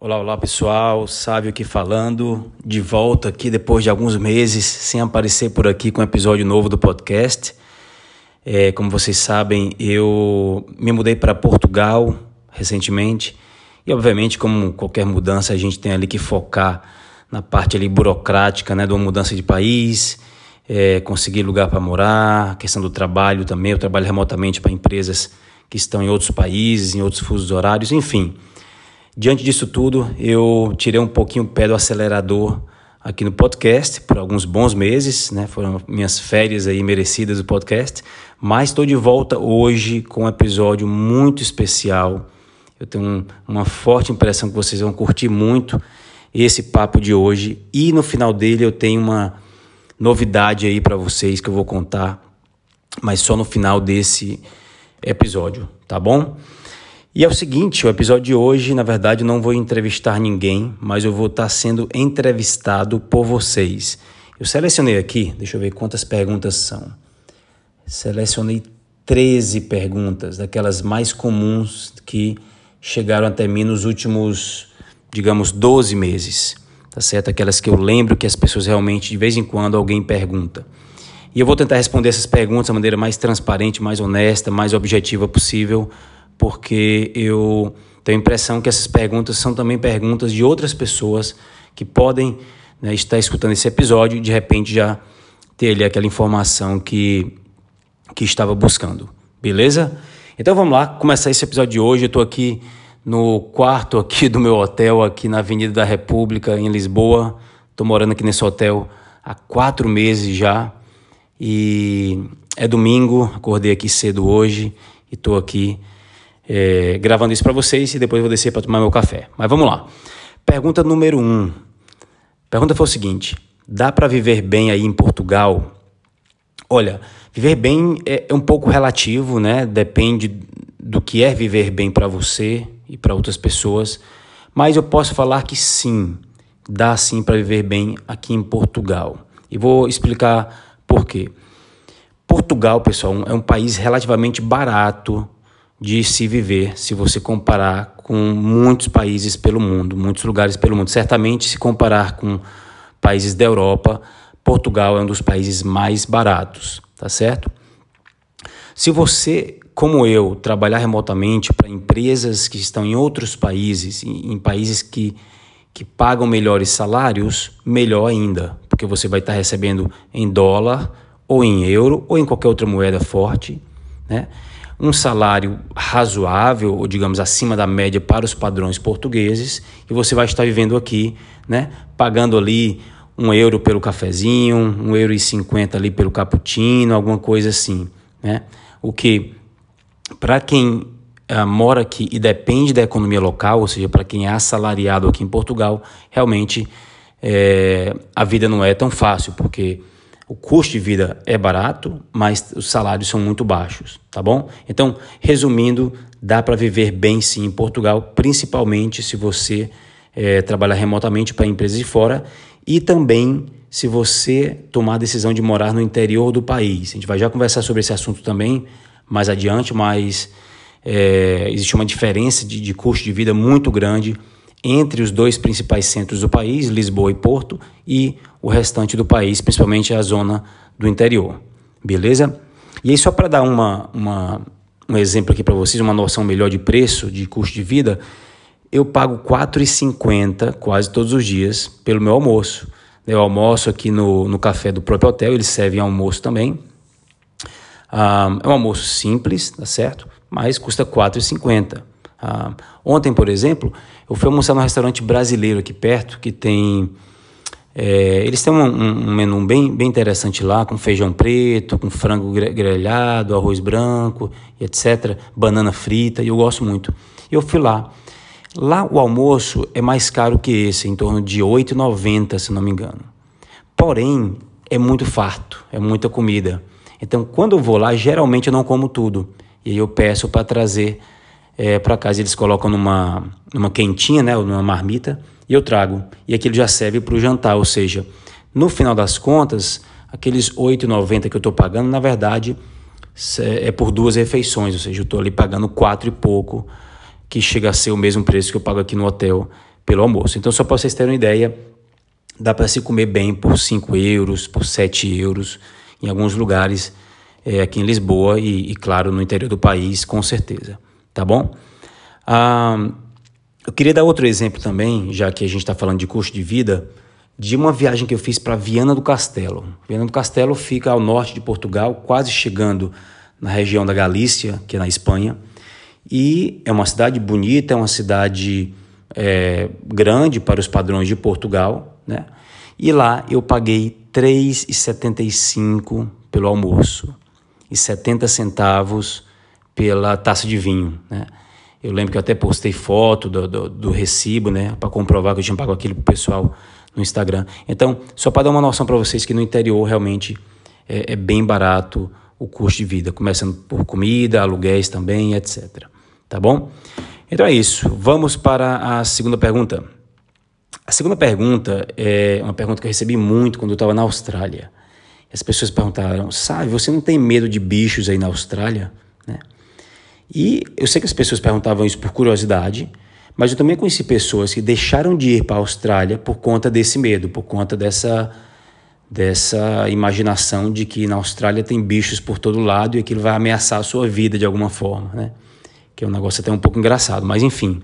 Olá, olá pessoal, Sávio aqui falando, de volta aqui depois de alguns meses sem aparecer por aqui com um episódio novo do podcast. É, como vocês sabem, eu me mudei para Portugal recentemente e, obviamente, como qualquer mudança, a gente tem ali que focar na parte ali burocrática, né, de uma mudança de país, é, conseguir lugar para morar, questão do trabalho também. Eu trabalho remotamente para empresas que estão em outros países, em outros fusos horários, enfim. Diante disso tudo, eu tirei um pouquinho o pé do acelerador aqui no podcast por alguns bons meses, né? Foram minhas férias aí merecidas do podcast, mas estou de volta hoje com um episódio muito especial. Eu tenho um, uma forte impressão que vocês vão curtir muito esse papo de hoje e no final dele eu tenho uma novidade aí para vocês que eu vou contar, mas só no final desse episódio, tá bom? E é o seguinte, o episódio de hoje, na verdade, não vou entrevistar ninguém, mas eu vou estar sendo entrevistado por vocês. Eu selecionei aqui, deixa eu ver quantas perguntas são. Selecionei 13 perguntas, daquelas mais comuns que chegaram até mim nos últimos, digamos, 12 meses. Tá certo? Aquelas que eu lembro que as pessoas realmente, de vez em quando, alguém pergunta. E eu vou tentar responder essas perguntas da maneira mais transparente, mais honesta, mais objetiva possível porque eu tenho a impressão que essas perguntas são também perguntas de outras pessoas que podem né, estar escutando esse episódio e de repente já ter ali aquela informação que, que estava buscando. Beleza? Então vamos lá, começar esse episódio de hoje. Eu estou aqui no quarto aqui do meu hotel, aqui na Avenida da República, em Lisboa. Estou morando aqui nesse hotel há quatro meses já. E é domingo, acordei aqui cedo hoje e estou aqui é, gravando isso para vocês e depois vou descer para tomar meu café. Mas vamos lá. Pergunta número um. Pergunta foi o seguinte: dá para viver bem aí em Portugal? Olha, viver bem é, é um pouco relativo, né? Depende do que é viver bem para você e para outras pessoas. Mas eu posso falar que sim, dá sim para viver bem aqui em Portugal. E vou explicar por quê. Portugal, pessoal, é um país relativamente barato de se viver se você comparar com muitos países pelo mundo, muitos lugares pelo mundo. Certamente, se comparar com países da Europa, Portugal é um dos países mais baratos, tá certo? Se você, como eu, trabalhar remotamente para empresas que estão em outros países, em, países que, que pagam melhores salários, melhor ainda, porque você vai estar recebendo em dólar, ou em euro, ou em qualquer outra moeda forte, né? Um salário razoável, ou digamos acima da média para os padrões portugueses, e você vai estar vivendo aqui, né, pagando ali um euro pelo cafezinho, um euro e cinquenta ali pelo cappuccino, alguma coisa assim, né? O que para quem uh, mora aqui e depende da economia local, ou seja, para quem é assalariado aqui em Portugal, realmente é, a vida não é tão fácil, porque o custo de vida é barato, mas os salários são muito baixos, tá bom? Então, resumindo, dá para viver bem sim em Portugal, principalmente se você é, trabalhar remotamente para empresas de fora e também se você tomar a decisão de morar no interior do país. A gente vai já conversar sobre esse assunto também mais adiante, mas é, existe uma diferença de, de custo de vida muito grande entre os dois principais centros do país, Lisboa e Porto, e o restante do país, principalmente a zona do interior. Beleza? E aí, só para dar uma, uma, um exemplo aqui para vocês, uma noção melhor de preço, de custo de vida, eu pago R$ 4,50 quase todos os dias pelo meu almoço. Eu almoço aqui no, no café do próprio hotel, eles servem almoço também. Ah, é um almoço simples, tá certo? Mas custa R$ 4,50. Ah, ontem, por exemplo, eu fui almoçar num restaurante brasileiro aqui perto que tem. É, eles têm um, um, menu bem, bem interessante lá, com feijão preto, com frango grelhado, arroz branco, etc. Banana frita, e eu gosto muito. Eu fui lá. Lá o almoço é mais caro que esse, em torno de R$ 8,90, se não me engano. Porém, é muito farto, é muita comida. Então, quando eu vou lá, geralmente eu não como tudo. E aí eu peço para trazer é, para casa eles colocam numa, numa quentinha, né, numa marmita, e eu trago. E aquilo já serve para o jantar, ou seja, no final das contas, aqueles R$ 8,90 que eu estou pagando, na verdade, é por duas refeições, ou seja, eu estou ali pagando quatro e pouco, que chega a ser o mesmo preço que eu pago aqui no hotel pelo almoço. Então, só para vocês terem uma ideia, dá para se comer bem por 5 euros, por 7 euros, em alguns lugares é, aqui em Lisboa e, e, claro, no interior do país, com certeza. Tá bom? Ah, eu queria dar outro exemplo também, já que a gente está falando de custo de vida, de uma viagem que eu fiz para Viana do Castelo. Viana do Castelo fica ao norte de Portugal, quase chegando na região da Galícia, que é na Espanha. E é uma cidade bonita, é uma cidade é, grande para os padrões de Portugal, né? E lá eu paguei R$ 3,75 pelo almoço e 70 centavos pela taça de vinho, né? Eu lembro que eu até postei foto do, do, do recibo, né, para comprovar que eu tinha pago aquilo pro pessoal no Instagram. Então, só para dar uma noção para vocês que no interior realmente é, é, bem barato o custo de vida, começando por comida, aluguéis também, etc. Tá bom? Então é isso. Vamos para a segunda pergunta. A segunda pergunta é uma pergunta que eu recebi muito quando eu estava na Austrália. As pessoas perguntaram: sabe, você não tem medo de bichos aí na Austrália? Né? E eu sei que as pessoas perguntavam isso por curiosidade, mas eu também conheci pessoas que deixaram de ir para a Austrália por conta desse medo, por conta dessa, dessa imaginação de que na Austrália tem bichos por todo lado e aquilo vai ameaçar a sua vida de alguma forma, né? Que é um negócio até um pouco engraçado, mas enfim.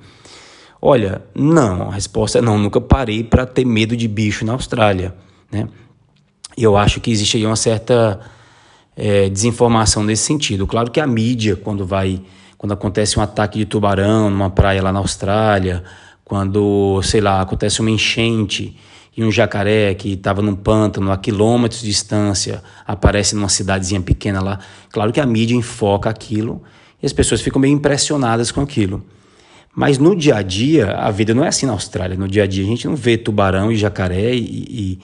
Olha, não, a resposta é não, nunca parei para ter medo de bicho na Austrália, né? E eu acho que existe aí uma certa é, desinformação nesse sentido. Claro que a mídia, quando vai, quando acontece um ataque de tubarão numa praia lá na Austrália, quando, sei lá, acontece uma enchente e um jacaré que estava num pântano a quilômetros de distância aparece numa cidadezinha pequena lá, claro que a mídia enfoca aquilo e as pessoas ficam meio impressionadas com aquilo. Mas no dia a dia, a vida não é assim na Austrália. No dia a dia, a gente não vê tubarão e jacaré e, e,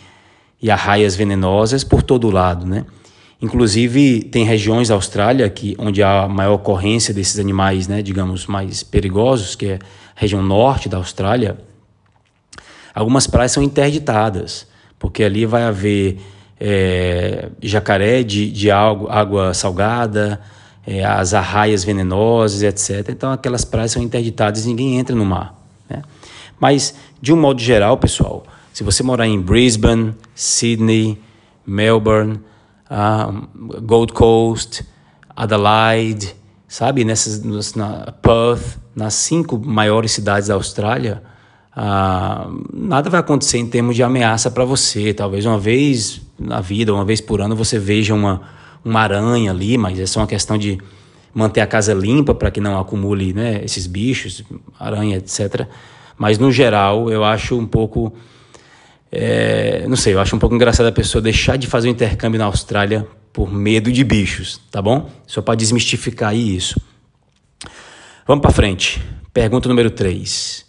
e arraias venenosas por todo lado, né? Inclusive, tem regiões da Austrália que, onde há maior ocorrência desses animais, né, digamos, mais perigosos, que é a região norte da Austrália. Algumas praias são interditadas, porque ali vai haver é, jacaré de, de água, água salgada, é, as arraias venenosas, etc. Então, aquelas praias são interditadas e ninguém entra no mar. Né? Mas, de um modo geral, pessoal, se você morar em Brisbane, Sydney, Melbourne, uh, Gold Coast, Adelaide, sabe, nessas, na Perth, nas cinco maiores cidades da Austrália, uh, nada vai acontecer em termos de ameaça para você. Talvez uma vez na vida, uma vez por ano, você veja uma, uma aranha ali, mas é só uma questão de manter a casa limpa para que não acumule né, esses bichos, aranha, etc. Mas no geral, eu acho um pouco é, não sei, eu acho um pouco engraçado a pessoa deixar de fazer o intercâmbio na Austrália por medo de bichos, tá bom? Só para desmistificar isso. Vamos para frente. Pergunta número 3.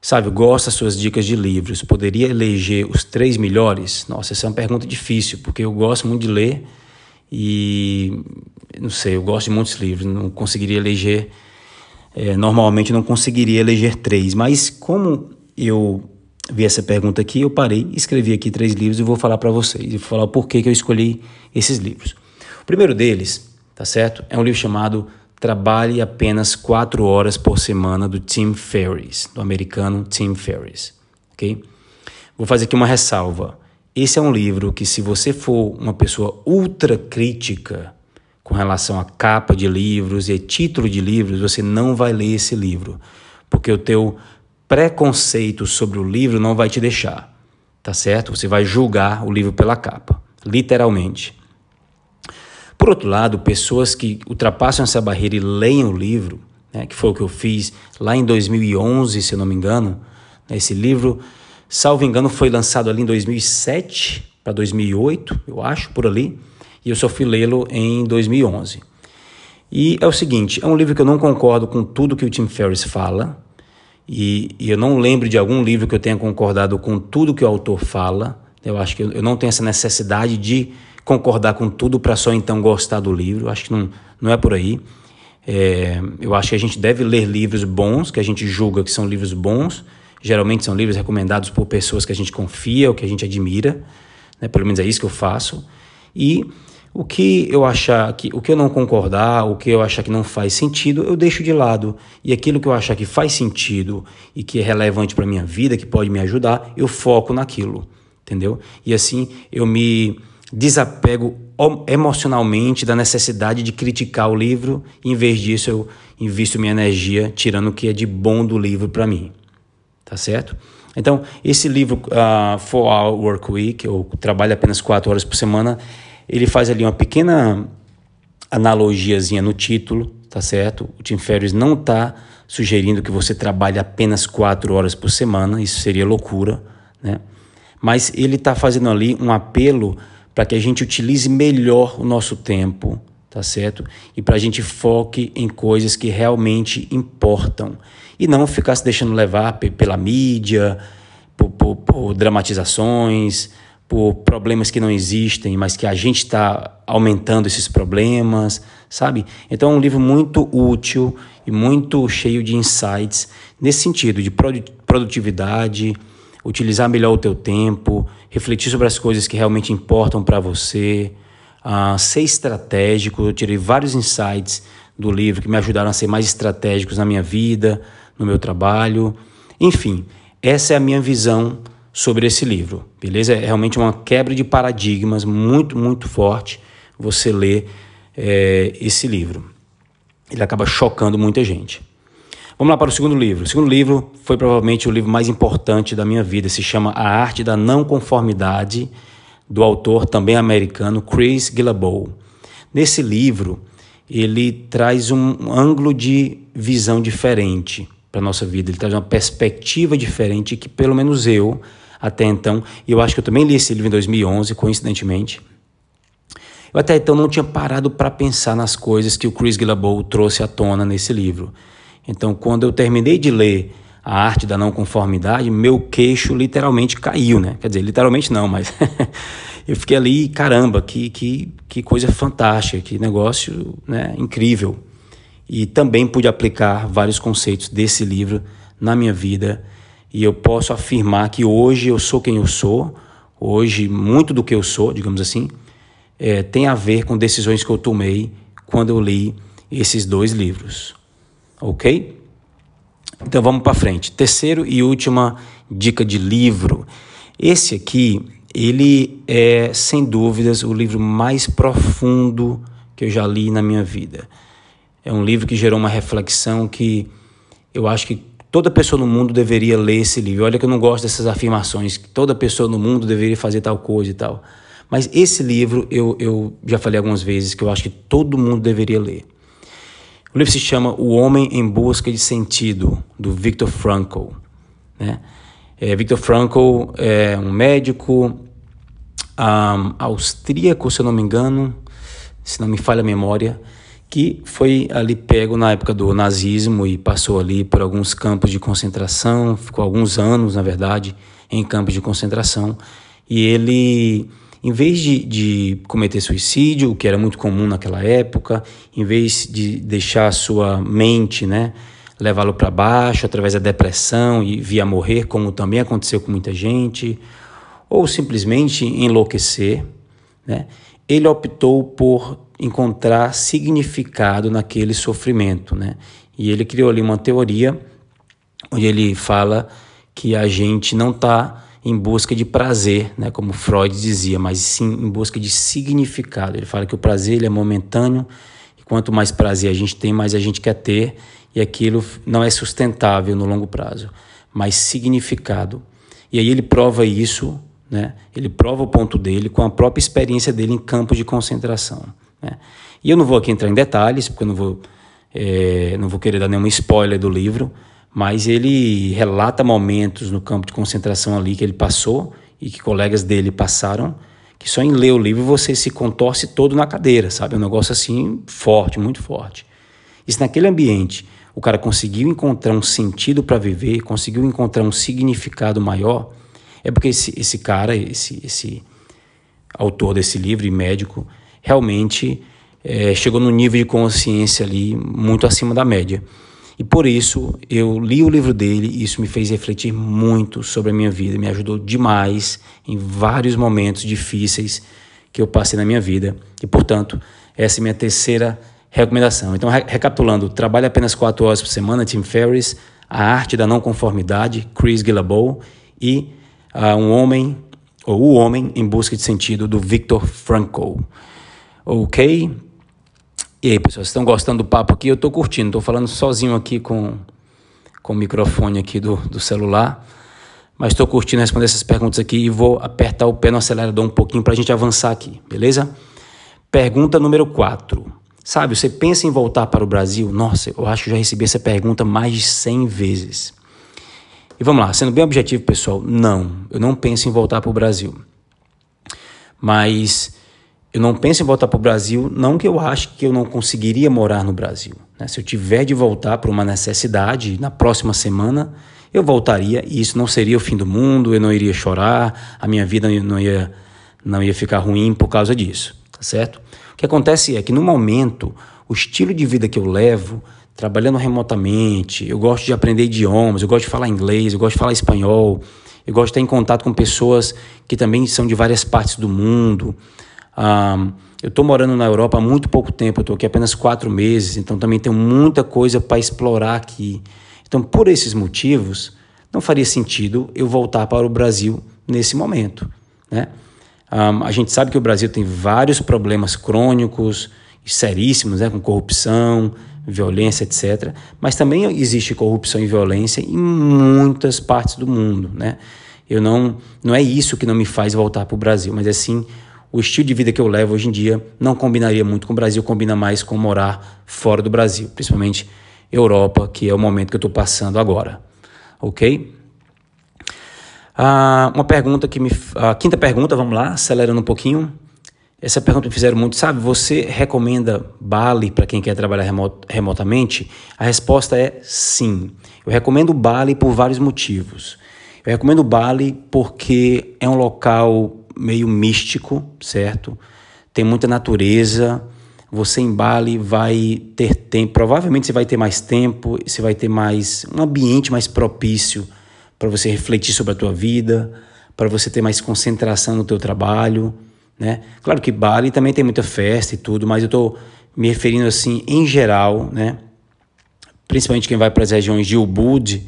Sabe, gosta das suas dicas de livros. Poderia eleger os três melhores? Nossa, essa é uma pergunta difícil, porque eu gosto muito de ler e não sei, eu gosto de muitos livros. Não conseguiria eleger, é, normalmente não conseguiria eleger três, mas como eu vi essa pergunta aqui, eu parei, escrevi aqui três livros e vou falar para vocês. E vou falar o porquê que eu escolhi esses livros. O primeiro deles, tá certo? É um livro chamado Trabalhe apenas quatro horas por semana do Tim Ferriss, do americano Tim Ferriss, ok? Vou fazer aqui uma ressalva. Esse é um livro que, se você for uma pessoa ultra crítica com relação à capa de livros e título de livros, você não vai ler esse livro, porque o teu preconceito sobre o livro não vai te deixar, tá certo? Você vai julgar o livro pela capa, literalmente. Por outro lado, pessoas que ultrapassam essa barreira e leem o livro, né, que foi o que eu fiz lá em 2011, se eu não me engano, né, esse livro, salvo engano, foi lançado ali em 2007 para 2008, eu acho, por ali, e eu só fui lê-lo em 2011. E é o seguinte, é um livro que eu não concordo com tudo que o Tim Ferriss fala, e, e, eu não lembro de algum livro que eu tenha concordado com tudo que o autor fala. Eu acho que eu, eu não tenho essa necessidade de concordar com tudo para só então gostar do livro. Acho que não, não é por aí. É, eu acho que a gente deve ler livros bons, que a gente julga que são livros bons. Geralmente são livros recomendados por pessoas que a gente confia ou que a gente admira. Né? Pelo menos é isso que eu faço. E O que eu achar que, o que eu não concordar, o que eu achar que não faz sentido, eu deixo de lado. E aquilo que eu achar que faz sentido e que é relevante para minha vida, que pode me ajudar, eu foco naquilo, entendeu? E assim eu me desapego emocionalmente da necessidade de criticar o livro, em vez disso eu invisto minha energia tirando o que é de bom do livro para mim. Tá certo? Então, esse livro, uh, Four Hour Work Week, ou Trabalho apenas quatro horas por semana, ele faz ali uma pequena analogiazinha no título, tá certo? O Tim Ferriss não está sugerindo que você trabalhe apenas quatro horas por semana, isso seria loucura, né? Mas ele está fazendo ali um apelo para que a gente utilize melhor o nosso tempo, tá certo? E para a gente foque em coisas que realmente importam e não ficar se deixando levar pela mídia, por, por, por dramatizações, por problemas que não existem, mas que a gente está aumentando esses problemas, sabe? Então é um livro muito útil e muito cheio de insights nesse sentido de produtividade, utilizar melhor o teu tempo, refletir sobre as coisas que realmente importam para você, uh, ser estratégico. Eu tirei vários insights do livro que me ajudaram a ser mais estratégicos na minha vida, no meu trabalho. Enfim, essa é a minha visão sobre esse livro, beleza? É realmente uma quebra de paradigmas muito, muito forte você ler é, esse livro. Ele acaba chocando muita gente. Vamos lá para o segundo livro. O segundo livro foi provavelmente o livro mais importante da minha vida. Se chama A Arte da Não Conformidade, do autor também americano Chris Guillebeau. Nesse livro, ele traz um ângulo de visão diferente para a nossa vida. Ele traz uma perspectiva diferente que, pelo menos eu, até então, e eu acho que eu também li esse livro em 2011, coincidentemente, eu até então não tinha parado para pensar nas coisas que o Chris Guillebeau trouxe à tona nesse livro. Então, quando eu terminei de ler A Arte da Não Conformidade, meu queixo literalmente caiu, né? Quer dizer, literalmente não, mas eu fiquei ali, caramba, que, que, que coisa fantástica, que negócio né, incrível. E também pude aplicar vários conceitos desse livro na minha vida. E eu posso afirmar que hoje eu sou quem eu sou, hoje muito do que eu sou, digamos assim, é, tem a ver com decisões que eu tomei quando eu li esses dois livros ok? Então vamos para frente. Terceiro e última dica de livro. Esse aqui, ele é sem dúvidas o livro mais profundo que eu já li na minha vida. É um livro que gerou uma reflexão que eu acho que toda pessoa no mundo deveria ler esse livro. Olha que eu não gosto dessas afirmações, que toda pessoa no mundo deveria fazer tal coisa e tal. Mas esse livro eu, eu já falei algumas vezes que eu acho que todo mundo deveria ler. O livro se chama O Homem em Busca de Sentido, do Viktor Frankl. Né? É, Viktor Frankl é um médico um, austríaco, se eu não me engano, se não me falha a memória, que foi ali pego na época do nazismo e passou ali por alguns campos de concentração, ficou alguns anos, na verdade, em campos de concentração. E ele em vez de, de cometer suicídio, o que era muito comum naquela época, em vez de deixar a sua mente, né, levá-lo para baixo através da depressão e via morrer, como também aconteceu com muita gente, ou simplesmente enlouquecer, né, ele optou por encontrar significado naquele sofrimento, né? E ele criou ali uma teoria onde ele fala que a gente não está em busca de prazer, né, como Freud dizia, mas sim em busca de significado. Ele fala que o prazer ele é momentâneo e quanto mais prazer a gente tem, mais a gente quer ter e aquilo não é sustentável no longo prazo, mas significado. E aí ele prova isso, né? Ele prova o ponto dele com a própria experiência dele em campos de concentração. Né? E eu não vou aqui entrar em detalhes, porque eu não vou, é, não vou querer dar nenhum spoiler do livro, mas ele relata momentos no campo de concentração ali que ele passou e que colegas dele passaram, que só em ler o livro você se contorce todo na cadeira, sabe? É um negócio assim forte, muito forte. E se naquele ambiente o cara conseguiu encontrar um sentido para viver, conseguiu encontrar um significado maior, é porque esse, esse cara, esse, esse autor desse livro e médico, realmente é, chegou num nível de consciência ali muito acima da média. E por isso eu li o livro dele e isso me fez refletir muito sobre a minha vida, me ajudou demais em vários momentos difíceis que eu passei na minha vida e, portanto, essa é a minha terceira recomendação. Então, re recapitulando, trabalhe apenas quatro horas por semana, Tim Ferriss, A Arte da Não Conformidade, Chris Guillebeau e uh, Um Homem, ou O Homem em Busca de Sentido, do Viktor Frankl. Ok? E aí, pessoal, vocês estão gostando do papo aqui? Eu estou curtindo, estou falando sozinho aqui com, com o microfone aqui do, do celular, mas estou curtindo responder essas perguntas aqui e vou apertar o pé no acelerador um pouquinho para a gente avançar aqui, beleza? Pergunta número 4. Sabe, você pensa em voltar para o Brasil? Nossa, eu acho que já recebi essa pergunta mais de 100 vezes. E vamos lá, sendo bem objetivo, pessoal, não, eu não penso em voltar para o Brasil. Mas eu não penso em voltar para o Brasil, não que eu ache que eu não conseguiria morar no Brasil. Né? Se eu tiver de voltar por uma necessidade, na próxima semana, eu voltaria e isso não seria o fim do mundo, eu não iria chorar, a minha vida não ia, não ia ficar ruim por causa disso, tá certo? O que acontece é que no momento, o estilo de vida que eu levo, trabalhando remotamente, eu gosto de aprender idiomas, eu gosto de falar inglês, eu gosto de falar espanhol, eu gosto de estar em contato com pessoas que também são de várias partes do mundo. Um, eu estou morando na Europa há muito pouco tempo, eu estou aqui apenas quatro meses, então também tenho muita coisa para explorar aqui. Então, por esses motivos, não faria sentido eu voltar para o Brasil nesse momento. Né? Um, a gente sabe que o Brasil tem vários problemas crônicos e seríssimos, né, com corrupção, violência, etc. Mas também existe corrupção e violência em muitas partes do mundo. Né? Eu não, não é isso que não me faz voltar para o Brasil, mas é sim o estilo de vida que eu levo hoje em dia não combinaria muito com o Brasil, combina mais com morar fora do Brasil, principalmente Europa, que é o momento que eu estou passando agora. Ok? Ah, uma pergunta que me. A quinta pergunta, vamos lá, acelerando um pouquinho. Essa pergunta me fizeram muito. Sabe, você recomenda Bali para quem quer trabalhar remot remotamente? A resposta é sim. Eu recomendo Bali por vários motivos. Eu recomendo Bali porque é um local meio místico, certo? Tem muita natureza. Você em Bali vai ter tempo, provavelmente você vai ter mais tempo, você vai ter mais um ambiente mais propício para você refletir sobre a tua vida, para você ter mais concentração no teu trabalho, né? Claro que Bali também tem muita festa e tudo, mas eu estou me referindo assim em geral, né? Principalmente quem vai para as regiões de Ubud,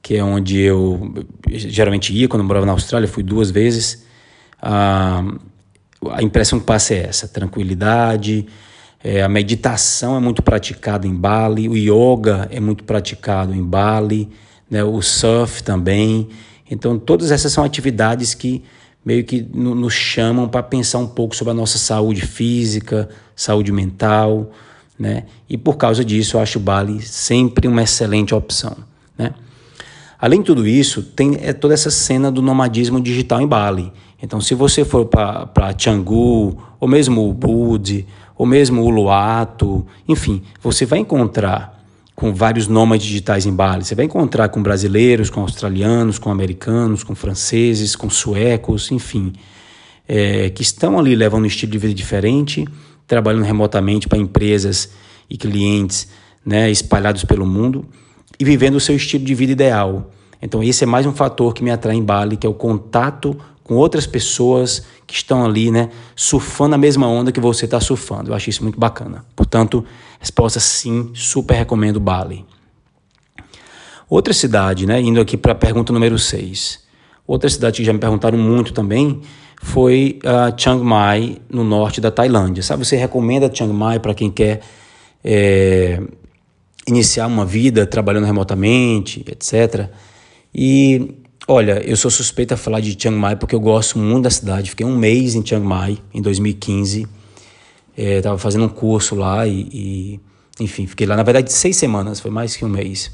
que é onde eu geralmente ia quando eu morava na Austrália, fui duas vezes a, a impressão que passa é essa: tranquilidade. É, a meditação é muito praticada em Bali, o yoga é muito praticado em Bali, né, o surf também. Então, todas essas são atividades que meio que nos chamam para pensar um pouco sobre a nossa saúde física, saúde mental, né? E por causa disso, eu acho Bali sempre uma excelente opção, né? Além de tudo isso, tem é toda essa cena do nomadismo digital em Bali. Então, se você for para Canggu, ou mesmo o Bud, ou mesmo o Luato, enfim, você vai encontrar com vários nômades digitais em Bali. Você vai encontrar com brasileiros, com australianos, com americanos, com franceses, com suecos, enfim, é, que estão ali levando um estilo de vida diferente, trabalhando remotamente para empresas e clientes né, espalhados pelo mundo e vivendo o seu estilo de vida ideal. Então, esse é mais um fator que me atrai em Bali, que é o contato com outras pessoas que estão ali, né, surfando a mesma onda que você está surfando. Eu acho isso muito bacana. Portanto, resposta sim, super recomendo Bali. Outra cidade, né, indo aqui para a pergunta número 6. Outra cidade que já me perguntaram muito também foi uh, Chiang Mai, no norte da Tailândia. Sabe, você recomenda Chiang Mai para quem quer é, iniciar uma vida trabalhando remotamente, etc. E Olha, eu sou suspeita a falar de Chiang Mai porque eu gosto muito da cidade. Fiquei um mês em Chiang Mai em 2015. Estava é, fazendo um curso lá e, e, enfim, fiquei lá na verdade seis semanas, foi mais que um mês.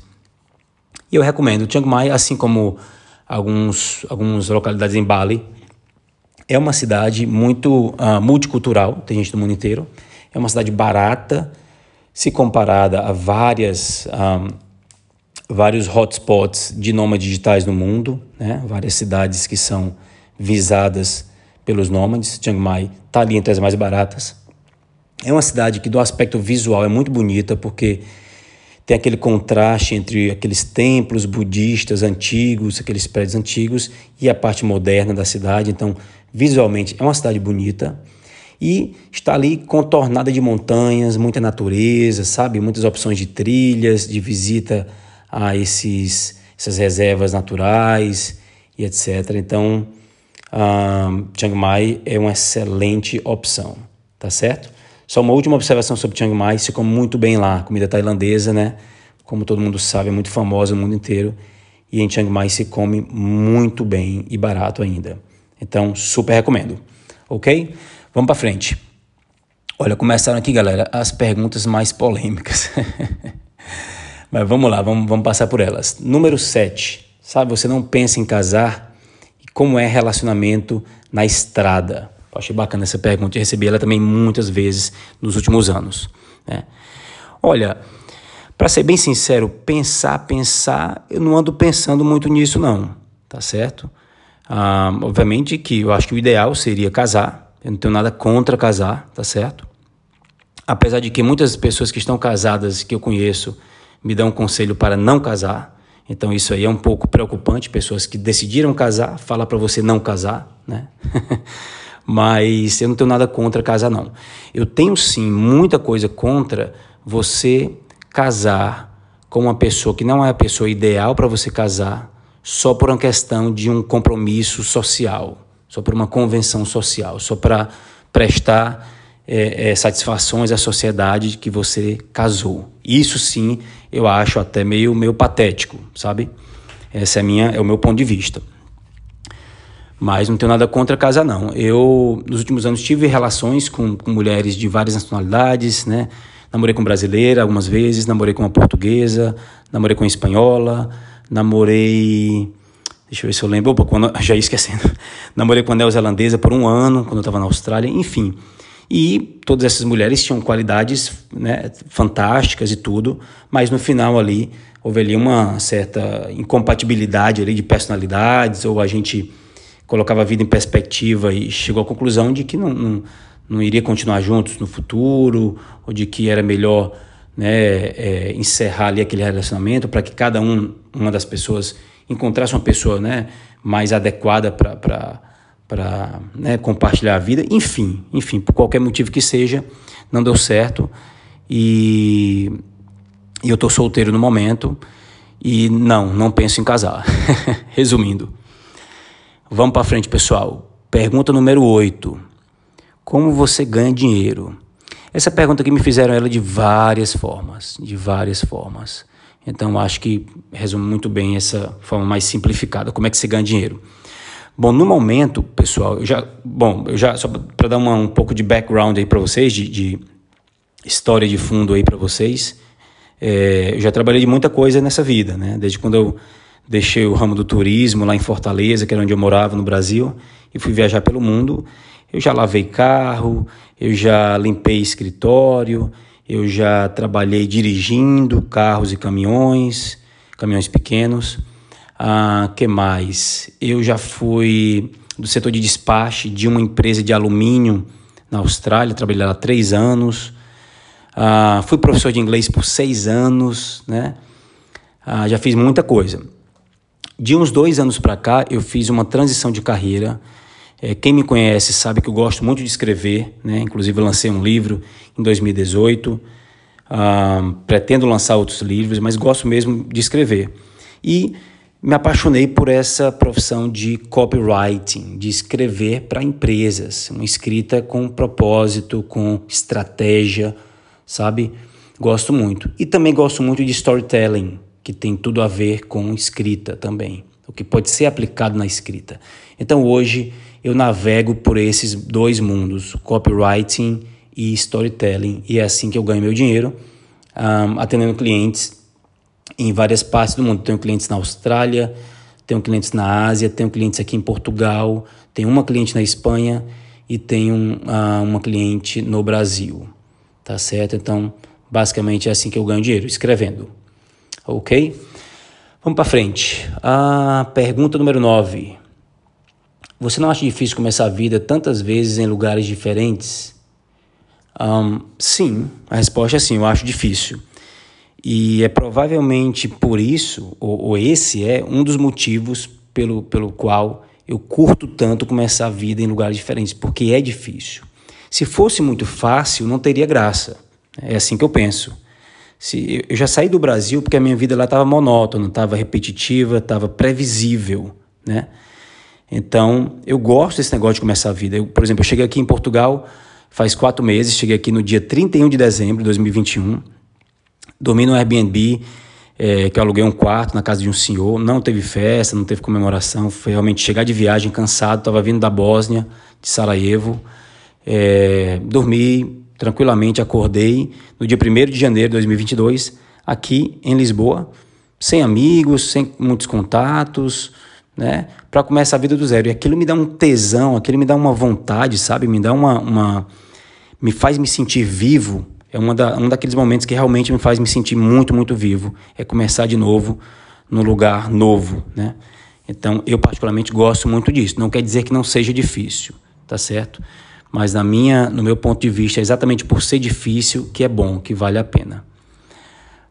E eu recomendo Chiang Mai, assim como alguns, algumas localidades em Bali. É uma cidade muito uh, multicultural, tem gente do mundo inteiro. É uma cidade barata, se comparada a várias um, ah, vários hotspots de nômades digitais no mundo, né? várias cidades que são visadas pelos nômades. Chiang Mai está ali entre as mais baratas. É uma cidade que, do aspecto visual, é muito bonita porque tem aquele contraste entre aqueles templos budistas antigos, aqueles prédios antigos, e a parte moderna da cidade. Então, visualmente, é uma cidade bonita. e está ali contornada de montanhas, muita natureza, sabe? Muitas opções de trilhas, de visita a esses, essas reservas naturais e etc. Então, uh, Chiang Mai é uma excelente opção, tá certo? Só uma última observação sobre Chiang Mai, se come muito bem lá, comida tailandesa, né? Como todo mundo sabe, é muito famosa no mundo inteiro. E em Chiang Mai se come muito bem e barato ainda. Então, super recomendo. Ok? Vamos para frente. Olha, começaram aqui, galera, as perguntas mais polêmicas. Mas vamos lá, vamos, vamos passar por elas. Número 7. Sabe, você não pensa em casar? E como é relacionamento na estrada? Eu achei bacana essa pergunta e recebi ela também muitas vezes nos últimos anos. Né? Olha, para ser bem sincero, pensar, pensar, eu não ando pensando muito nisso, não. Tá certo? Ah, obviamente que eu acho que o ideal seria casar. Eu não tenho nada contra casar, tá certo? Apesar de que muitas pessoas que estão casadas, que eu conheço, me dão um conselho para não casar. Então isso aí é um pouco preocupante. Pessoas que decidiram casar, falar para você não casar, né? Mas eu não tenho nada contra casar, não. Eu tenho sim muita coisa contra você casar com uma pessoa que não é a pessoa ideal para você casar só por uma questão de um compromisso social, só por uma convenção social, só para prestar é, é, satisfações à sociedade de que você casou. Isso sim eu acho até meio, meio patético, sabe? Esse é, minha, é o meu ponto de vista. Mas não tenho nada contra casar, não. Eu, nos últimos anos, tive relações com, com mulheres de várias nacionalidades, né? Namorei com brasileira algumas vezes, namorei com uma portuguesa, namorei com uma espanhola, namorei. Deixa eu ver se eu lembro. Opa, quando, já ia esquecendo. namorei com uma neozelandesa por um ano, quando eu estava na Austrália, enfim. E todas essas mulheres tinham qualidades né, fantásticas e tudo, mas no final ali houve ali uma certa incompatibilidade ali de personalidades, ou a gente colocava a vida em perspectiva e chegou à conclusão de que não, não, não iria continuar juntos no futuro, ou de que era melhor né, é, encerrar ali aquele relacionamento para que cada um, uma das pessoas encontrasse uma pessoa né, mais adequada para para né, compartilhar a vida, enfim, enfim, por qualquer motivo que seja, não deu certo e, e eu estou solteiro no momento e não, não penso em casar. Resumindo, vamos para frente, pessoal. Pergunta número 8. Como você ganha dinheiro? Essa pergunta aqui me fizeram ela de várias formas, de várias formas. Então acho que resume muito bem essa forma mais simplificada, como é que você ganha dinheiro. Bom, no momento, pessoal, eu já, bom, eu já só para dar uma, um pouco de background aí para vocês, de, de, história de fundo aí para vocês, é, eu já trabalhei de muita coisa nessa vida, né? Desde quando eu deixei o ramo do turismo lá em Fortaleza, que era onde eu morava no Brasil, e fui viajar pelo mundo, eu já lavei carro, eu já limpei escritório, eu já trabalhei dirigindo carros e caminhões, caminhões pequenos. Ah, que mais? Eu já fui do setor de despache de uma empresa de alumínio na Austrália, trabalhei lá três anos. Ah, fui professor de inglês por seis anos, né? Ah, já fiz muita coisa. De uns dois anos para cá, eu fiz uma transição de carreira. É, quem me conhece sabe que eu gosto muito de escrever, né? Inclusive, lancei um livro em 2018. Ah, pretendo lançar outros livros, mas gosto mesmo de escrever. E me apaixonei por essa profissão de copywriting, de escrever para empresas, uma escrita com propósito, com estratégia, sabe? Gosto muito. E também gosto muito de storytelling, que tem tudo a ver com escrita também, o que pode ser aplicado na escrita. Então hoje eu navego por esses dois mundos, copywriting e storytelling, e é assim que eu ganho meu dinheiro, um, atendendo clientes em várias partes do mundo. Tenho clientes na Austrália, tenho clientes na Ásia, tenho clientes aqui em Portugal, tenho uma cliente na Espanha e tenho uh, uma cliente no Brasil. Tá certo? Então, basicamente é assim que eu ganho dinheiro, escrevendo. Ok? Vamos para frente. A pergunta número 9. Você não acha difícil começar a vida tantas vezes em lugares diferentes? Um, sim, a resposta é sim, eu acho difícil. E é provavelmente por isso, ou, ou esse é um dos motivos pelo, pelo qual eu curto tanto começar a vida em lugares diferentes, porque é difícil. Se fosse muito fácil, não teria graça. É assim que eu penso. Se, eu já saí do Brasil porque a minha vida lá estava monótona, estava repetitiva, estava previsível, né? Então, eu gosto desse negócio de começar a vida. Eu, por exemplo, eu cheguei aqui em Portugal faz quatro meses, cheguei aqui no dia 31 de dezembro de 2021, dormi no Airbnb, é, que eu aluguei um quarto na casa de um senhor, não teve festa, não teve comemoração, foi realmente chegar de viagem cansado, estava vindo da Bósnia, de Sarajevo, é, dormi tranquilamente, acordei no dia 1 de janeiro de 2022, aqui em Lisboa, sem amigos, sem muitos contatos, né, para começar a vida do zero. E aquilo me dá um tesão, aquilo me dá uma vontade, sabe? Me dá uma, uma me faz me sentir vivo é uma da, um daqueles momentos que realmente me faz me sentir muito, muito vivo. É começar de novo no lugar novo, né? Então, eu particularmente gosto muito disso. Não quer dizer que não seja difícil, tá certo? Mas na minha, no meu ponto de vista, é exatamente por ser difícil que é bom, que vale a pena.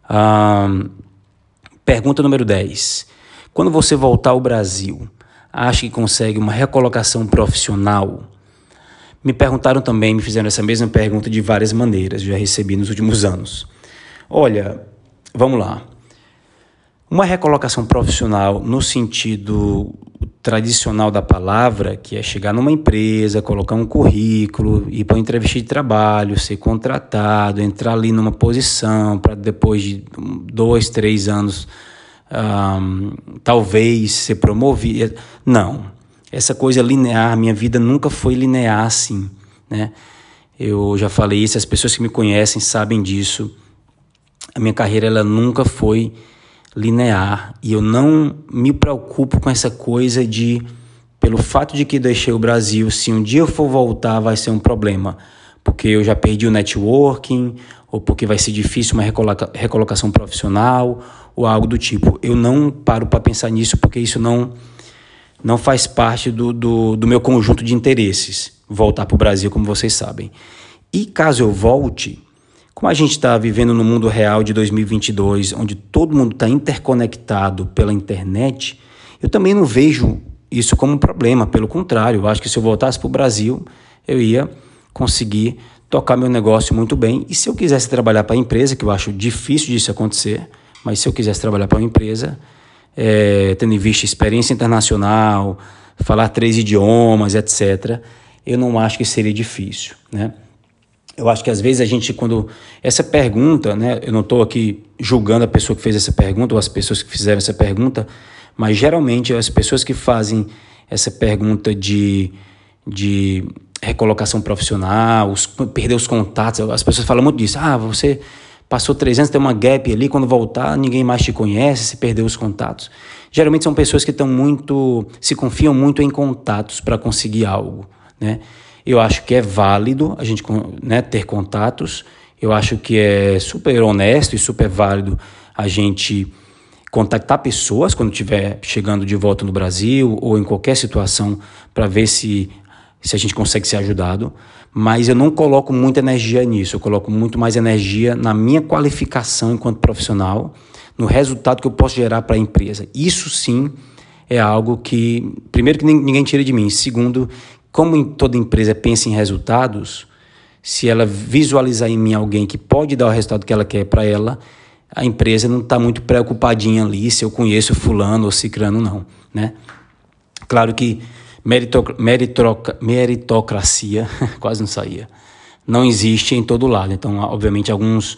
Ah, pergunta número 10. Quando você voltar ao Brasil, acha que consegue uma recolocação profissional? Me perguntaram também, me fizeram essa mesma pergunta de várias maneiras, já recebi nos últimos anos. Olha, vamos lá. Uma recolocação profissional no sentido tradicional da palavra, que é chegar numa empresa, colocar um currículo, ir para uma entrevista de trabalho, ser contratado, entrar ali numa posição para depois de dois, três anos, um, talvez ser promovido. Não essa coisa linear, minha vida nunca foi linear assim, né? Eu já falei isso, as pessoas que me conhecem sabem disso. A minha carreira ela nunca foi linear e eu não me preocupo com essa coisa de pelo fato de que deixei o Brasil, se um dia eu for voltar vai ser um problema, porque eu já perdi o networking ou porque vai ser difícil uma recoloca recolocação profissional ou algo do tipo. Eu não paro para pensar nisso porque isso não não faz parte do, do, do meu conjunto de interesses voltar para o Brasil, como vocês sabem. E caso eu volte, como a gente está vivendo no mundo real de 2022, onde todo mundo está interconectado pela internet, eu também não vejo isso como um problema. Pelo contrário, eu acho que se eu voltasse para o Brasil, eu ia conseguir tocar meu negócio muito bem. E se eu quisesse trabalhar para a empresa, que eu acho difícil disso acontecer, mas se eu quisesse trabalhar para uma empresa, é, tendo em vista experiência internacional, falar três idiomas, etc., eu não acho que seria difícil, né? Eu acho que às vezes a gente, quando. Essa pergunta, né? Eu não estou aqui julgando a pessoa que fez essa pergunta ou as pessoas que fizeram essa pergunta, mas geralmente as pessoas que fazem essa pergunta de, de recolocação profissional, os, perder os contatos, as pessoas falam muito disso. Ah, você Passou três anos, tem uma gap ali, quando voltar, ninguém mais te conhece, se perdeu os contatos. Geralmente são pessoas que estão muito, se confiam muito em contatos para conseguir algo, né? Eu acho que é válido a gente né, ter contatos. Eu acho que é super honesto e super válido a gente contactar pessoas quando estiver chegando de volta no Brasil ou em qualquer situação para ver se, se a gente consegue ser ajudado mas eu não coloco muita energia nisso, eu coloco muito mais energia na minha qualificação enquanto profissional, no resultado que eu posso gerar para a empresa. Isso sim é algo que, primeiro, que ninguém tira de mim, segundo, como toda empresa pensa em resultados, se ela visualizar em mim alguém que pode dar o resultado que ela quer para ela, a empresa não está muito preocupadinha ali se eu conheço fulano ou cicrano, não. Né? Claro que meritocracia, quase não saía, não existe em todo lado. Então, obviamente, alguns,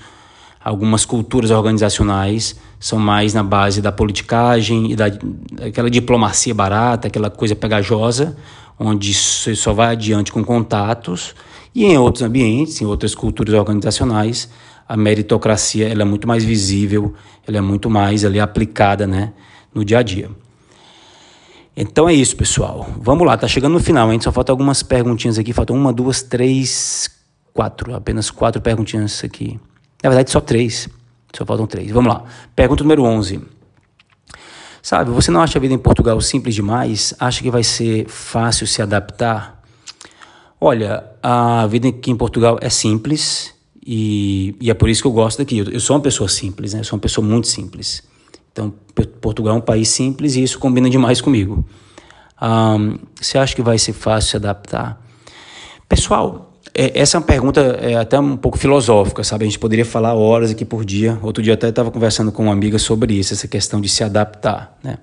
algumas culturas organizacionais são mais na base da politicagem e da, daquela diplomacia barata, aquela coisa pegajosa, onde você só vai adiante com contatos. E em outros ambientes, em outras culturas organizacionais, a meritocracia ela é muito mais visível, ela é muito mais ali, aplicada né, no dia a dia. Então é isso, pessoal. Vamos lá, tá chegando no final, hein? Só falta algumas perguntinhas aqui. Faltam uma, duas, três, quatro. Apenas quatro perguntinhas aqui. Na verdade, só três. Só faltam três. Vamos lá. Pergunta número 11. Sabe, você não acha a vida em Portugal simples demais? Acha que vai ser fácil se adaptar? Olha, a vida aqui em Portugal é simples e, e é por isso que eu gosto daqui. Eu, eu sou uma pessoa simples, né? Eu sou uma pessoa muito simples. Então, Portugal é um país simples e isso combina demais comigo. Um, você acha que vai ser fácil se adaptar? Pessoal, é, essa é uma pergunta é, até um pouco filosófica, sabe? A gente poderia falar horas aqui por dia. Outro dia até estava conversando com uma amiga sobre isso, essa questão de se adaptar, né?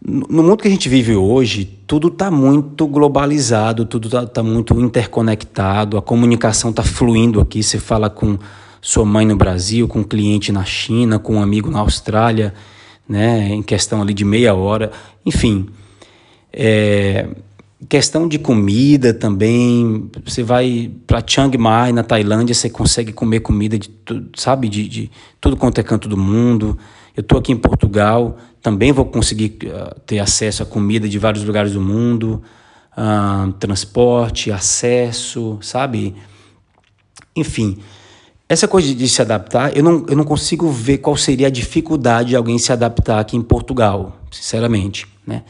No mundo que a gente vive hoje, tudo está muito globalizado, tudo está tá muito interconectado, a comunicação está fluindo aqui. Você fala com sua mãe no Brasil, com um cliente na China, com um amigo na Austrália, né, em questão ali de meia hora. Enfim, é, Questão de comida também, você vai para Chiang Mai, na Tailândia, você consegue comer comida de tudo, sabe, de, de tudo quanto é canto do mundo. Eu estou aqui em Portugal, também vou conseguir uh, ter acesso a comida de vários lugares do mundo, uh, transporte, acesso, sabe? Enfim, essa coisa de se adaptar, eu não, eu não consigo ver qual seria a dificuldade de alguém se adaptar aqui em Portugal, sinceramente, né?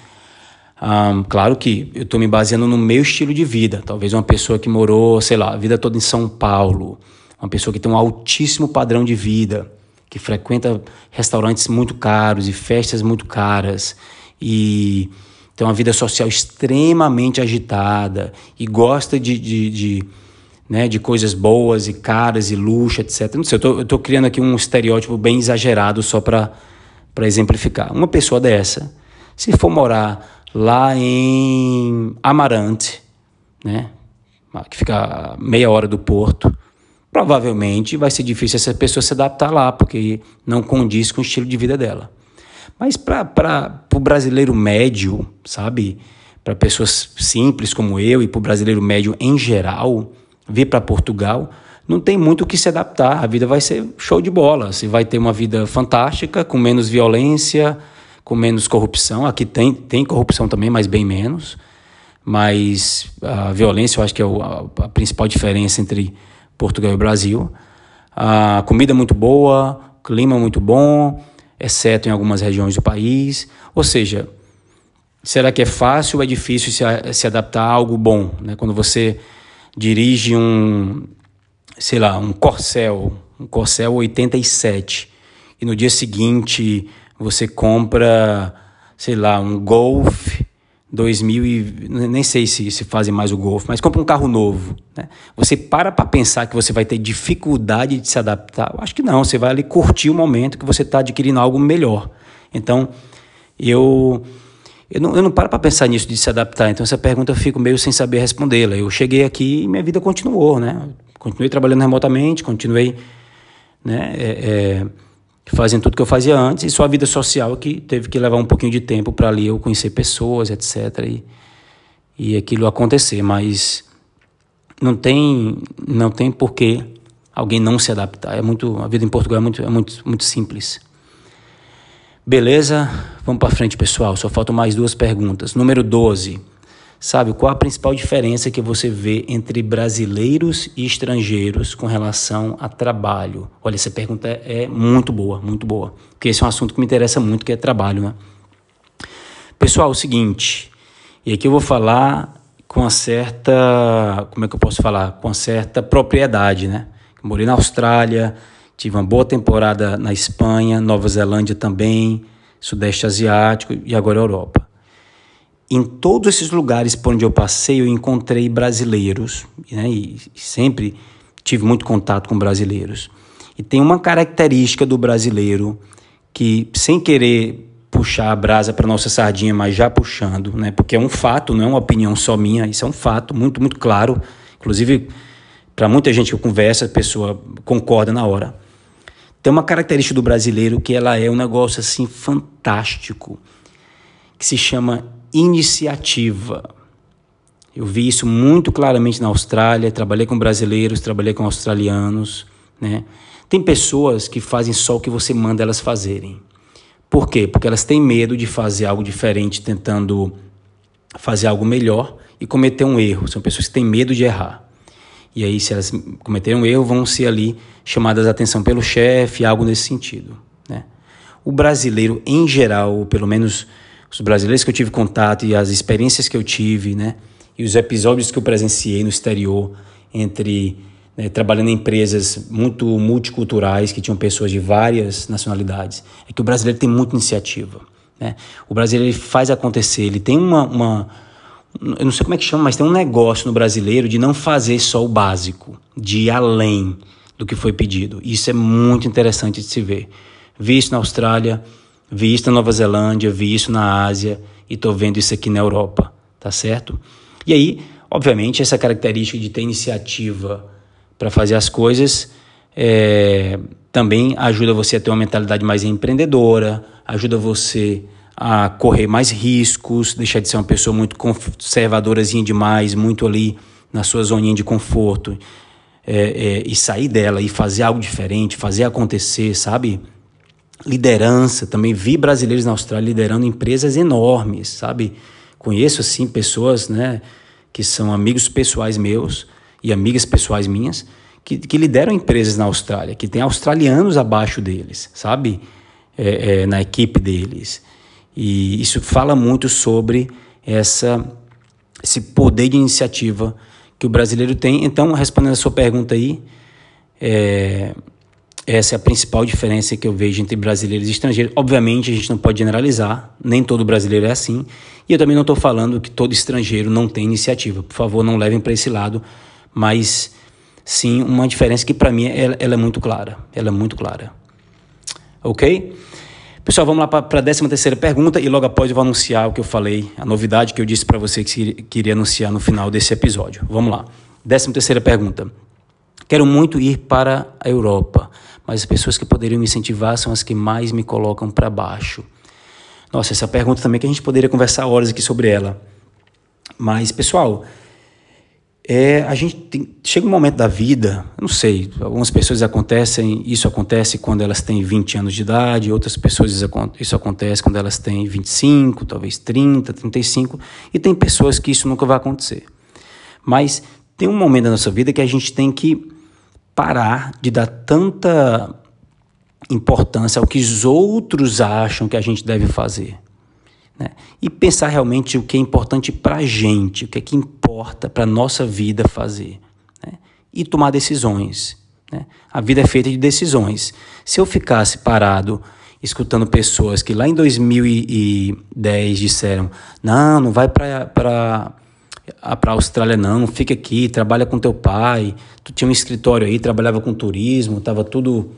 Um, claro que eu estou me baseando no meu estilo de vida. Talvez uma pessoa que morou, sei lá, a vida toda em São Paulo, uma pessoa que tem um altíssimo padrão de vida, que frequenta restaurantes muito caros e festas muito caras e tem uma vida social extremamente agitada e gosta de, de, de, né, de coisas boas e caras e luxo, etc. Não sei, eu estou criando aqui um estereótipo bem exagerado só para exemplificar. Uma pessoa dessa, se for morar lá em Amarante, né? que fica meia hora do porto, provavelmente vai ser difícil essa pessoa se adaptar lá, porque não condiz com o estilo de vida dela. Mas para o brasileiro médio, sabe? Para pessoas simples como eu e para o brasileiro médio em geral, vir para Portugal, não tem muito o que se adaptar. A vida vai ser show de bola. Você vai ter uma vida fantástica, com menos violência, com menos corrupção. Aqui tem, tem corrupção também, mas bem menos. Mas a violência eu acho que é a, a principal diferença entre Portugal e Brasil. A comida muito boa, clima muito bom, exceto em algumas regiões do país. Ou seja, será que é fácil ou é difícil se, se adaptar a algo bom? Né? Quando você dirige um, sei lá, um Corcel, um Corcel 87, e no dia seguinte você compra, sei lá, um Golf 2000 e nem sei se se fazem mais o Golf, mas compra um carro novo, né? Você para para pensar que você vai ter dificuldade de se adaptar? Eu acho que não, você vai ali curtir o momento que você está adquirindo algo melhor. Então, eu eu não, eu não paro para pensar nisso de se adaptar, então essa pergunta eu fico meio sem saber respondê-la. Eu cheguei aqui e minha vida continuou, né? Continuei trabalhando remotamente, continuei, né? É, é, fazem tudo que eu fazia antes, e só a vida social que teve que levar um pouquinho de tempo para ali eu conhecer pessoas, etc. E, e aquilo acontecer, mas não tem não tem porquê alguém não se adaptar. É muito a vida em Portugal é muito é muito muito simples. Beleza? Vamos para frente, pessoal. Só faltam mais duas perguntas. Número 12. Sabe qual a principal diferença que você vê entre brasileiros e estrangeiros com relação a trabalho? Olha, essa pergunta é muito boa, muito boa, porque esse é um assunto que me interessa muito, que é trabalho, né? Pessoal, é o seguinte, e aqui eu vou falar com uma certa, como é que eu posso falar? Com uma certa propriedade, né? Morei na Austrália, tive uma boa temporada na Espanha, Nova Zelândia também, Sudeste Asiático e agora Europa. Em todos esses lugares por onde eu passei, eu encontrei brasileiros, né? e sempre tive muito contato com brasileiros. E tem uma característica do brasileiro que, sem querer puxar a brasa para nossa sardinha, mas já puxando, né? porque é um fato, não é uma opinião só minha, isso é um fato muito, muito claro. Inclusive, para muita gente que eu converso, a pessoa concorda na hora. Tem uma característica do brasileiro que ela é um negócio assim fantástico, que se chama iniciativa. Eu vi isso muito claramente na Austrália, trabalhei com brasileiros, trabalhei com australianos, né? Tem pessoas que fazem só o que você manda elas fazerem. Por quê? Porque elas têm medo de fazer algo diferente, tentando fazer algo melhor e cometer um erro. São pessoas que têm medo de errar. E aí, se elas cometerem um erro, vão ser ali chamadas a atenção pelo chefe, algo nesse sentido. Né? O brasileiro, em geral, pelo menos os brasileiros que eu tive contato e as experiências que eu tive, né? E os episódios que eu presenciei no exterior, entre né, trabalhando em empresas muito multiculturais que tinham pessoas de várias nacionalidades, é que o brasileiro tem muita iniciativa. Né? O brasileiro ele faz acontecer, ele tem uma, uma, eu não sei como é que chama, mas tem um negócio no brasileiro de não fazer só o básico, de ir além do que foi pedido. Isso é muito interessante de se ver. Vi isso na Austrália, vi isso na Nova Zelândia, vi isso na Ásia e estou vendo isso aqui na Europa, tá certo? E aí, obviamente, essa característica de ter iniciativa para fazer as coisas é, também ajuda você a ter uma mentalidade mais empreendedora, ajuda você a correr mais riscos, deixar de ser uma pessoa muito conservadorazinha demais, muito ali na sua zoninha de conforto, é, é, e sair dela e fazer algo diferente, fazer acontecer, sabe? Liderança, também vi brasileiros na Austrália liderando empresas enormes, sabe? Conheço, assim, pessoas, né, que são amigos pessoais meus e amigas pessoais minhas, que, que lideram empresas na Austrália, que tem australianos abaixo deles, sabe? É, é, na equipe deles. E isso fala muito sobre essa, esse poder de iniciativa que o brasileiro tem. Então, respondendo a sua pergunta aí, é, essa é a principal diferença que eu vejo entre brasileiros e estrangeiros. Obviamente, a gente não pode generalizar, nem todo brasileiro é assim. E eu também não estou falando que todo estrangeiro não tem iniciativa. Por favor, não levem para esse lado, mas sim uma diferença que para mim ela, ela, é muito clara. Ela é muito clara. Ok? Pessoal, vamos lá para a décima terceira pergunta e logo após eu vou anunciar o que eu falei, a novidade que eu disse para você que queria anunciar no final desse episódio. Vamos lá. Décima terceira pergunta. Quero muito ir para a Europa, mas as pessoas que poderiam me incentivar são as que mais me colocam para baixo. Nossa, essa pergunta também que a gente poderia conversar horas aqui sobre ela. Mas, pessoal, é, a gente tem, chega um momento da vida, não sei, algumas pessoas acontecem, isso acontece quando elas têm 20 anos de idade, outras pessoas isso acontece quando elas têm 25, talvez 30, 35, e tem pessoas que isso nunca vai acontecer. Mas tem um momento da nossa vida que a gente tem que parar de dar tanta importância ao que os outros acham que a gente deve fazer. Né? E pensar realmente o que é importante para a gente, o que é que importa para a nossa vida fazer. Né? E tomar decisões. Né? A vida é feita de decisões. Se eu ficasse parado escutando pessoas que lá em 2010 disseram: não, não vai para para a Austrália não, fica aqui, trabalha com teu pai, tu tinha um escritório aí, trabalhava com turismo, estava tudo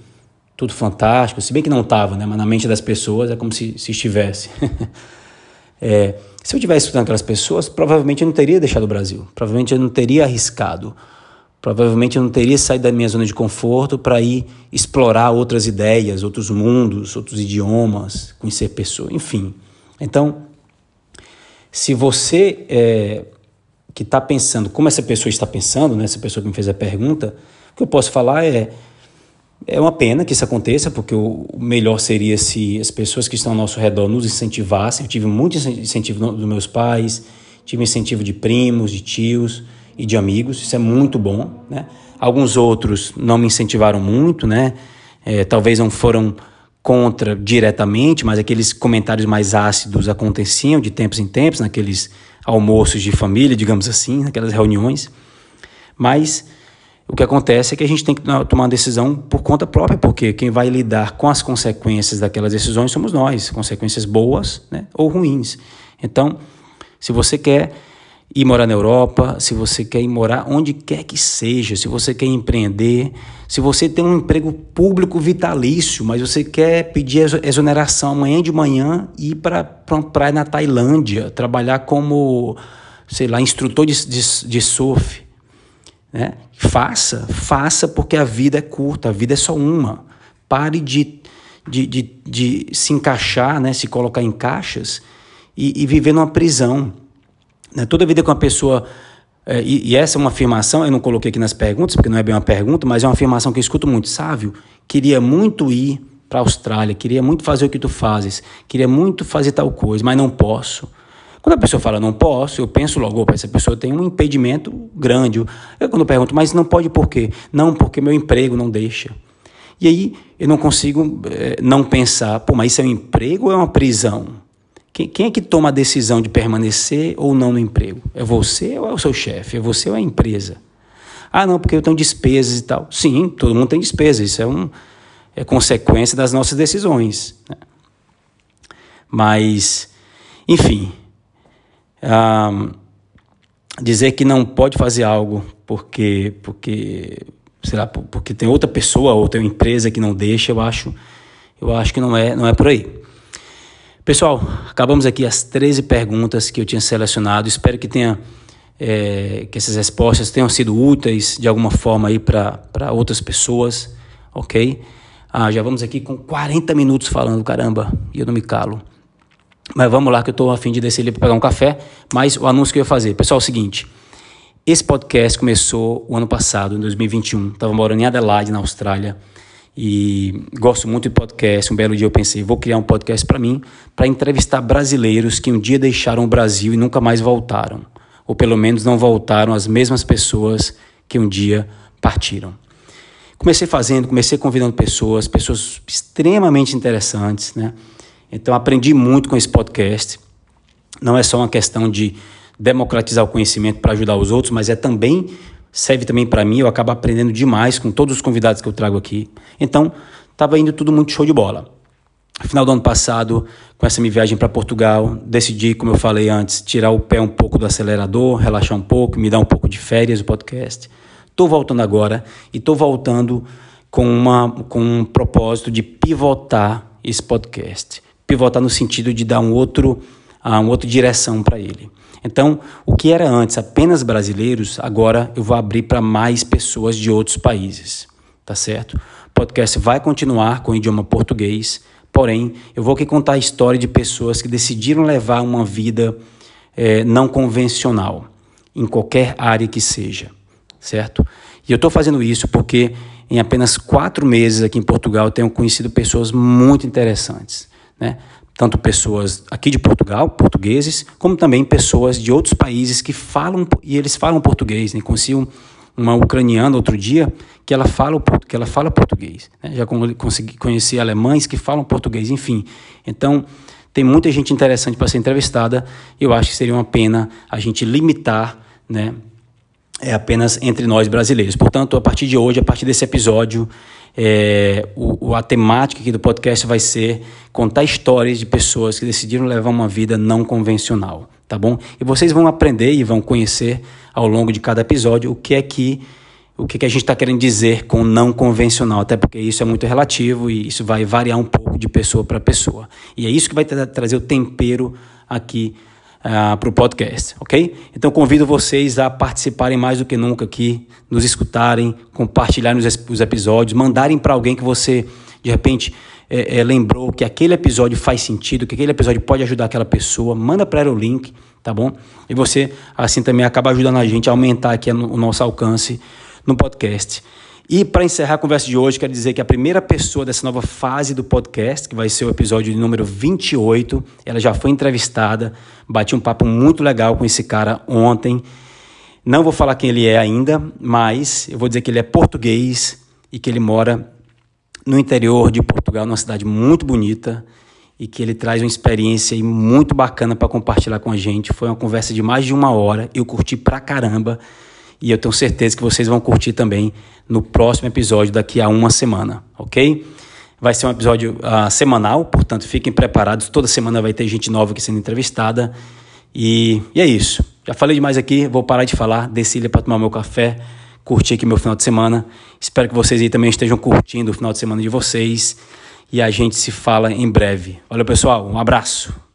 tudo fantástico, se bem que não estava, né? mas na mente das pessoas é como se, se estivesse. É, se eu tivesse estudando aquelas pessoas, provavelmente eu não teria deixado o Brasil, provavelmente eu não teria arriscado, provavelmente eu não teria saído da minha zona de conforto para ir explorar outras ideias, outros mundos, outros idiomas, conhecer pessoas, enfim. Então, se você é, que está pensando como essa pessoa está pensando, né, essa pessoa que me fez a pergunta, o que eu posso falar é é uma pena que isso aconteça, porque o melhor seria se as pessoas que estão ao nosso redor nos incentivassem. Eu tive muito incentivo dos meus pais, tive incentivo de primos, de tios e de amigos, isso é muito bom. Né? Alguns outros não me incentivaram muito, né? É, talvez não foram contra diretamente, mas aqueles comentários mais ácidos aconteciam de tempos em tempos, naqueles almoços de família, digamos assim, naquelas reuniões. Mas o que acontece é que a gente tem que tomar uma decisão por conta própria, porque quem vai lidar com as consequências daquelas decisões somos nós, consequências boas né, ou ruins. Então, se você quer ir morar na Europa, se você quer ir morar onde quer que seja, se você quer empreender, se você tem um emprego público vitalício, mas você quer pedir exoneração amanhã de manhã e ir para uma praia na Tailândia, trabalhar como, sei lá, instrutor de, de, de surf né? Faça, faça porque a vida é curta, a vida é só uma. Pare de, de, de, de se encaixar, né? se colocar em caixas e, e viver numa prisão. Né? Toda vida que uma pessoa. É, e, e, essa é uma afirmação, eu não coloquei aqui nas perguntas, porque não é bem uma pergunta, mas é uma afirmação que eu escuto muito. Sávio, queria muito ir para a Austrália, queria muito fazer o que tu fazes, queria muito fazer tal coisa, mas não posso. Quando a pessoa fala não posso, eu penso logo, opa, essa pessoa tem um impedimento grande. Eu quando eu pergunto, mas não pode por quê? Não, porque meu emprego não deixa. E aí eu não consigo é, não pensar, pô, mas isso é um emprego ou é uma prisão? Quem, quem, é que toma a decisão de permanecer ou não no emprego? É você ou é o seu chefe? É você ou é a empresa? Ah, não, porque eu tenho despesas e tal. Sim, todo mundo tem despesas, isso é, um, é consequência das nossas decisões. Né? Mas, enfim, dizer que não pode fazer algo porque, porque sei lá, porque tem outra pessoa ou tem uma empresa que não deixa, eu acho, eu acho que não é, não é por aí. Pessoal, acabamos aqui as 13 perguntas que eu tinha selecionado. Espero que tenha é, que essas respostas tenham sido úteis de alguma forma aí para outras pessoas, ok? Ah, já vamos aqui com 40 minutos falando, caramba, e eu não me calo. Mas vamos lá que eu estou a fim de descer ali para pegar um café. Mas o anúncio que eu ia fazer, pessoal, é o seguinte. Esse podcast começou o ano passado, em 2021. Estava morando em Adelaide, na Austrália. E gosto muito de podcast. Um belo dia eu pensei, vou criar um podcast para mim, para entrevistar brasileiros que um dia deixaram o Brasil e nunca mais voltaram. Ou pelo menos não voltaram as mesmas pessoas que um dia partiram. Comecei fazendo, comecei convidando pessoas, pessoas extremamente interessantes, né? Então aprendi muito com esse podcast. Não é só uma questão de democratizar o conhecimento para ajudar os outros, mas é também serve também para mim, eu acabo aprendendo demais com todos os convidados que eu trago aqui. Então, estava indo tudo muito show de bola. Final do ano passado, com essa minha viagem para Portugal, decidi, como eu falei antes, tirar o pé um pouco do acelerador, relaxar um pouco, me dar um pouco de férias do podcast. Estou voltando agora e estou voltando com, uma, com um propósito de pivotar esse podcast pivotar no sentido de dar um outro, uh, uma outra direção para ele. Então, o que era antes apenas brasileiros, agora eu vou abrir para mais pessoas de outros países, tá certo? O podcast vai continuar com o idioma português, porém, eu vou aqui contar a história de pessoas que decidiram levar uma vida é, não convencional, em qualquer área que seja, certo? E eu estou fazendo isso porque em apenas quatro meses aqui em Portugal eu tenho conhecido pessoas muito interessantes né? tanto pessoas aqui de Portugal, portugueses, como também pessoas de outros países que falam e eles falam português. Né? Conheci uma ucraniana outro dia que ela fala que ela fala português. Né? Já consegui conhecer alemães que falam português, enfim. Então tem muita gente interessante para ser entrevistada. Eu acho que seria uma pena a gente limitar, né? É apenas entre nós brasileiros. Portanto, a partir de hoje, a partir desse episódio, é, o, a temática aqui do podcast vai ser contar histórias de pessoas que decidiram levar uma vida não convencional, tá bom? E vocês vão aprender e vão conhecer ao longo de cada episódio o que é que o que, que a gente está querendo dizer com não convencional, até porque isso é muito relativo e isso vai variar um pouco de pessoa para pessoa. E é isso que vai tra trazer o tempero aqui ah, para o podcast, ok? Então convido vocês a participarem mais do que nunca aqui, nos escutarem, compartilharem os, os episódios, mandarem para alguém que você, de repente, é, é, lembrou que aquele episódio faz sentido, que aquele episódio pode ajudar aquela pessoa, manda para ela o link, tá bom? E você, assim, também acaba ajudando a gente a aumentar aqui o nosso alcance no podcast. E para encerrar a conversa de hoje, quero dizer que a primeira pessoa dessa nova fase do podcast, que vai ser o episódio número 28, ela já foi entrevistada, bati um papo muito legal com esse cara ontem. Não vou falar quem ele é ainda, mas eu vou dizer que ele é português e que ele mora no interior de Portugal, numa cidade muito bonita e que ele traz uma experiência muito bacana para compartilhar com a gente. Foi uma conversa de mais de uma hora, eu curti pra caramba e eu tenho certeza que vocês vão curtir também no próximo episódio daqui a uma semana, ok? Vai ser um episódio uh, semanal, portanto fiquem preparados. Toda semana vai ter gente nova aqui sendo entrevistada. E, e é isso. Já falei demais aqui, vou parar de falar. Desci para tomar meu café, curtir aqui meu final de semana. Espero que vocês aí também estejam curtindo o final de semana de vocês. E a gente se fala em breve. Valeu, pessoal. Um abraço.